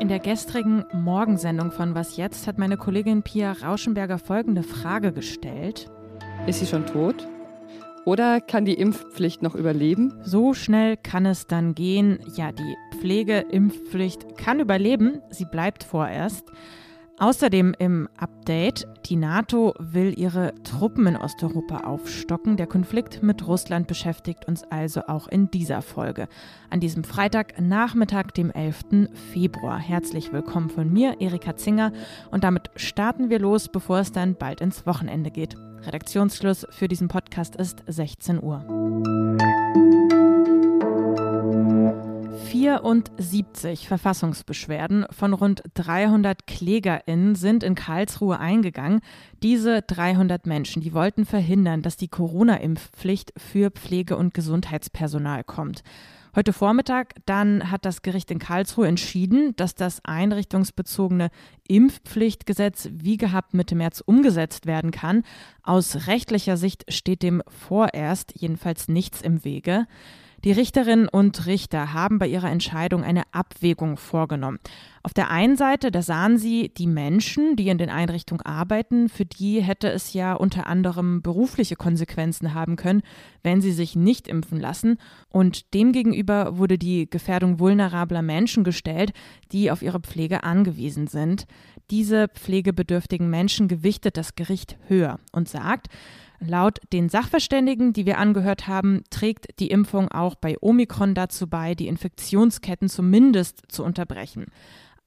In der gestrigen Morgensendung von Was jetzt hat meine Kollegin Pia Rauschenberger folgende Frage gestellt. Ist sie schon tot? Oder kann die Impfpflicht noch überleben? So schnell kann es dann gehen. Ja, die Pflegeimpfpflicht kann überleben. Sie bleibt vorerst. Außerdem im Update, die NATO will ihre Truppen in Osteuropa aufstocken. Der Konflikt mit Russland beschäftigt uns also auch in dieser Folge. An diesem Freitagnachmittag, dem 11. Februar. Herzlich willkommen von mir, Erika Zinger. Und damit starten wir los, bevor es dann bald ins Wochenende geht. Redaktionsschluss für diesen Podcast ist 16 Uhr. 74 Verfassungsbeschwerden von rund 300 KlägerInnen sind in Karlsruhe eingegangen. Diese 300 Menschen, die wollten verhindern, dass die Corona-Impfpflicht für Pflege- und Gesundheitspersonal kommt. Heute Vormittag dann hat das Gericht in Karlsruhe entschieden, dass das einrichtungsbezogene Impfpflichtgesetz wie gehabt Mitte März umgesetzt werden kann. Aus rechtlicher Sicht steht dem vorerst jedenfalls nichts im Wege. Die Richterinnen und Richter haben bei ihrer Entscheidung eine Abwägung vorgenommen. Auf der einen Seite, da sahen sie die Menschen, die in den Einrichtungen arbeiten, für die hätte es ja unter anderem berufliche Konsequenzen haben können, wenn sie sich nicht impfen lassen. Und demgegenüber wurde die Gefährdung vulnerabler Menschen gestellt, die auf ihre Pflege angewiesen sind. Diese pflegebedürftigen Menschen gewichtet das Gericht höher und sagt, Laut den Sachverständigen, die wir angehört haben, trägt die Impfung auch bei Omikron dazu bei, die Infektionsketten zumindest zu unterbrechen.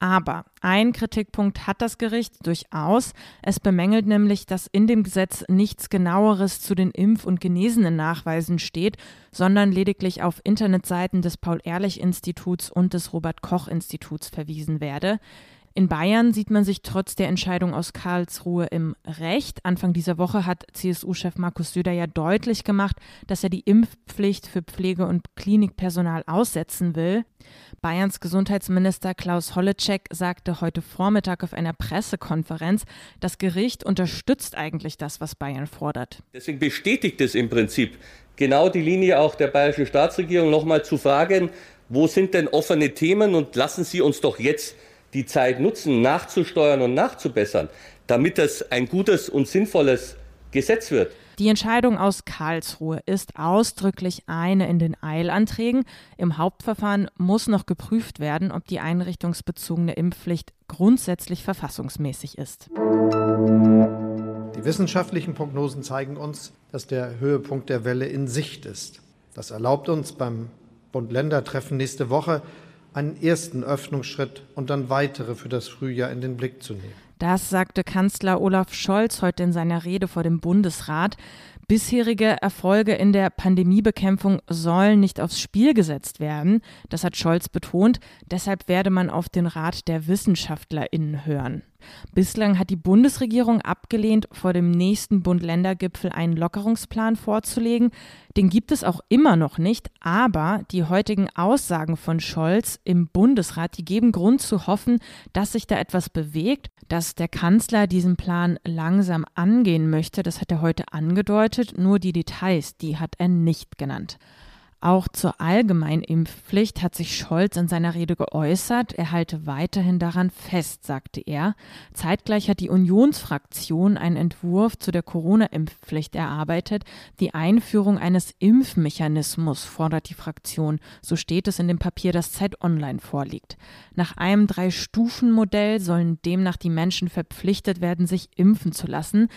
Aber ein Kritikpunkt hat das Gericht durchaus. Es bemängelt nämlich, dass in dem Gesetz nichts genaueres zu den Impf- und genesenen Nachweisen steht, sondern lediglich auf Internetseiten des Paul-Ehrlich-Instituts und des Robert-Koch-Instituts verwiesen werde. In Bayern sieht man sich trotz der Entscheidung aus Karlsruhe im Recht. Anfang dieser Woche hat CSU-Chef Markus Söder ja deutlich gemacht, dass er die Impfpflicht für Pflege- und Klinikpersonal aussetzen will. Bayerns Gesundheitsminister Klaus Holleczek sagte heute Vormittag auf einer Pressekonferenz, das Gericht unterstützt eigentlich das, was Bayern fordert. Deswegen bestätigt es im Prinzip genau die Linie auch der bayerischen Staatsregierung, nochmal zu fragen, wo sind denn offene Themen und lassen Sie uns doch jetzt die Zeit nutzen, nachzusteuern und nachzubessern, damit das ein gutes und sinnvolles Gesetz wird. Die Entscheidung aus Karlsruhe ist ausdrücklich eine in den Eilanträgen. Im Hauptverfahren muss noch geprüft werden, ob die einrichtungsbezogene Impfpflicht grundsätzlich verfassungsmäßig ist. Die wissenschaftlichen Prognosen zeigen uns, dass der Höhepunkt der Welle in Sicht ist. Das erlaubt uns beim Bund-Länder-Treffen nächste Woche einen ersten Öffnungsschritt und dann weitere für das Frühjahr in den Blick zu nehmen. Das sagte Kanzler Olaf Scholz heute in seiner Rede vor dem Bundesrat. Bisherige Erfolge in der Pandemiebekämpfung sollen nicht aufs Spiel gesetzt werden. Das hat Scholz betont. Deshalb werde man auf den Rat der WissenschaftlerInnen hören. Bislang hat die Bundesregierung abgelehnt, vor dem nächsten Bund-Länder-Gipfel einen Lockerungsplan vorzulegen. Den gibt es auch immer noch nicht, aber die heutigen Aussagen von Scholz im Bundesrat, die geben Grund zu hoffen, dass sich da etwas bewegt, dass der Kanzler diesen Plan langsam angehen möchte. Das hat er heute angedeutet, nur die Details, die hat er nicht genannt. Auch zur Allgemeinimpfpflicht hat sich Scholz in seiner Rede geäußert. Er halte weiterhin daran fest, sagte er. Zeitgleich hat die Unionsfraktion einen Entwurf zu der Corona-Impfpflicht erarbeitet. Die Einführung eines Impfmechanismus fordert die Fraktion. So steht es in dem Papier, das Zeit Online vorliegt. Nach einem Drei-Stufen-Modell sollen demnach die Menschen verpflichtet werden, sich impfen zu lassen.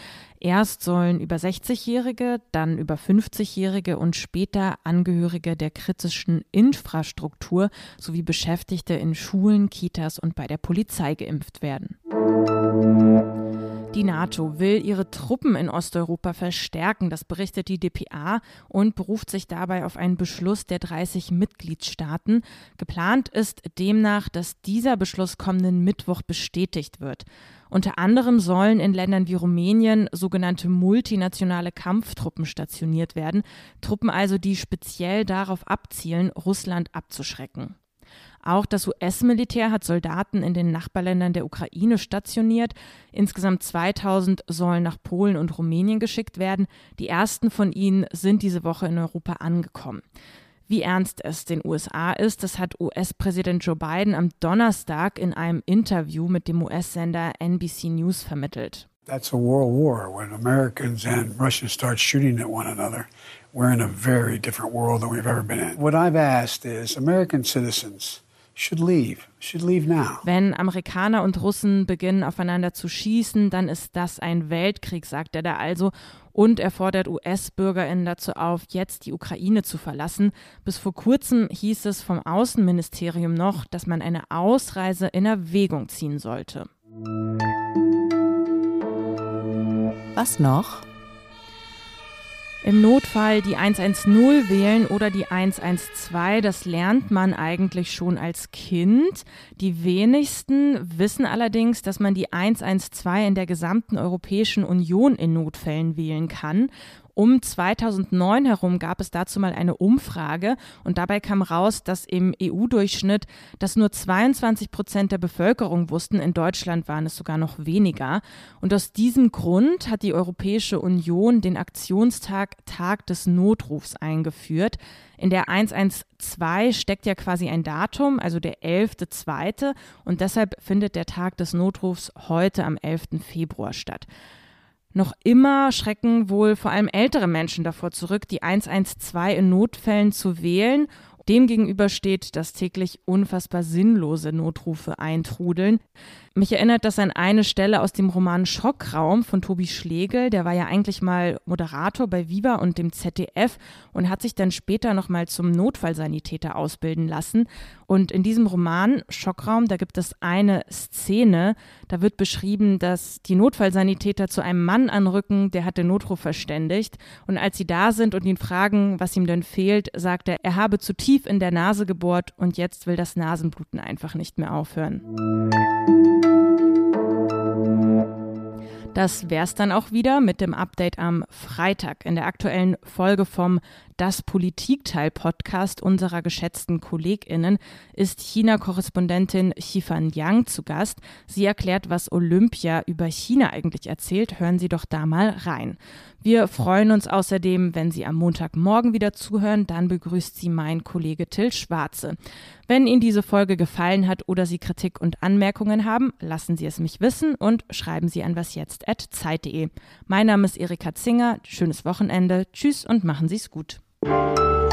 Erst sollen über 60-Jährige, dann über 50-Jährige und später Angehörige der kritischen Infrastruktur sowie Beschäftigte in Schulen, Kitas und bei der Polizei geimpft werden. Die NATO will ihre Truppen in Osteuropa verstärken, das berichtet die DPA und beruft sich dabei auf einen Beschluss der 30 Mitgliedstaaten. Geplant ist demnach, dass dieser Beschluss kommenden Mittwoch bestätigt wird. Unter anderem sollen in Ländern wie Rumänien sogenannte multinationale Kampftruppen stationiert werden, Truppen also, die speziell darauf abzielen, Russland abzuschrecken. Auch das US-Militär hat Soldaten in den Nachbarländern der Ukraine stationiert. Insgesamt 2000 sollen nach Polen und Rumänien geschickt werden. Die ersten von ihnen sind diese Woche in Europa angekommen. Wie ernst es den USA ist, das hat US-Präsident Joe Biden am Donnerstag in einem Interview mit dem US-Sender NBC News vermittelt. That's a world war when Americans and Russians start shooting at one another. We're in a very different world than we've ever been in. What I've asked is American citizens should leave, should leave now. Wenn Amerikaner und Russen beginnen aufeinander zu schießen, dann ist das ein Weltkrieg, sagt er da also. Und er fordert US-BürgerInnen dazu auf, jetzt die Ukraine zu verlassen. Bis vor kurzem hieß es vom Außenministerium noch, dass man eine Ausreise in Erwägung ziehen sollte. Was noch? Im Notfall die 110 wählen oder die 112, das lernt man eigentlich schon als Kind. Die wenigsten wissen allerdings, dass man die 112 in der gesamten Europäischen Union in Notfällen wählen kann. Um 2009 herum gab es dazu mal eine Umfrage und dabei kam raus, dass im EU-Durchschnitt das nur 22 Prozent der Bevölkerung wussten. In Deutschland waren es sogar noch weniger. Und aus diesem Grund hat die Europäische Union den Aktionstag Tag des Notrufs eingeführt. In der 112 steckt ja quasi ein Datum, also der 11.2. Und deshalb findet der Tag des Notrufs heute am 11. Februar statt. Noch immer schrecken wohl vor allem ältere Menschen davor zurück, die 112 in Notfällen zu wählen. Demgegenüber steht, dass täglich unfassbar sinnlose Notrufe eintrudeln. Mich erinnert das an eine Stelle aus dem Roman Schockraum von Tobi Schlegel. Der war ja eigentlich mal Moderator bei Viva und dem ZDF und hat sich dann später nochmal zum Notfallsanitäter ausbilden lassen. Und in diesem Roman Schockraum, da gibt es eine Szene, da wird beschrieben, dass die Notfallsanitäter zu einem Mann anrücken, der hat den Notruf verständigt. Und als sie da sind und ihn fragen, was ihm denn fehlt, sagt er, er habe zu tief in der Nase gebohrt und jetzt will das Nasenbluten einfach nicht mehr aufhören. Das wär's dann auch wieder mit dem Update am Freitag in der aktuellen Folge vom Das Politikteil Podcast unserer geschätzten KollegInnen ist China-Korrespondentin Xifan Yang zu Gast. Sie erklärt, was Olympia über China eigentlich erzählt. Hören Sie doch da mal rein. Wir freuen uns außerdem, wenn Sie am Montagmorgen wieder zuhören. Dann begrüßt Sie mein Kollege Till Schwarze. Wenn Ihnen diese Folge gefallen hat oder Sie Kritik und Anmerkungen haben, lassen Sie es mich wissen und schreiben Sie an wasjetzt.zeit.de. Mein Name ist Erika Zinger. Schönes Wochenende. Tschüss und machen Sie es gut. Thank you.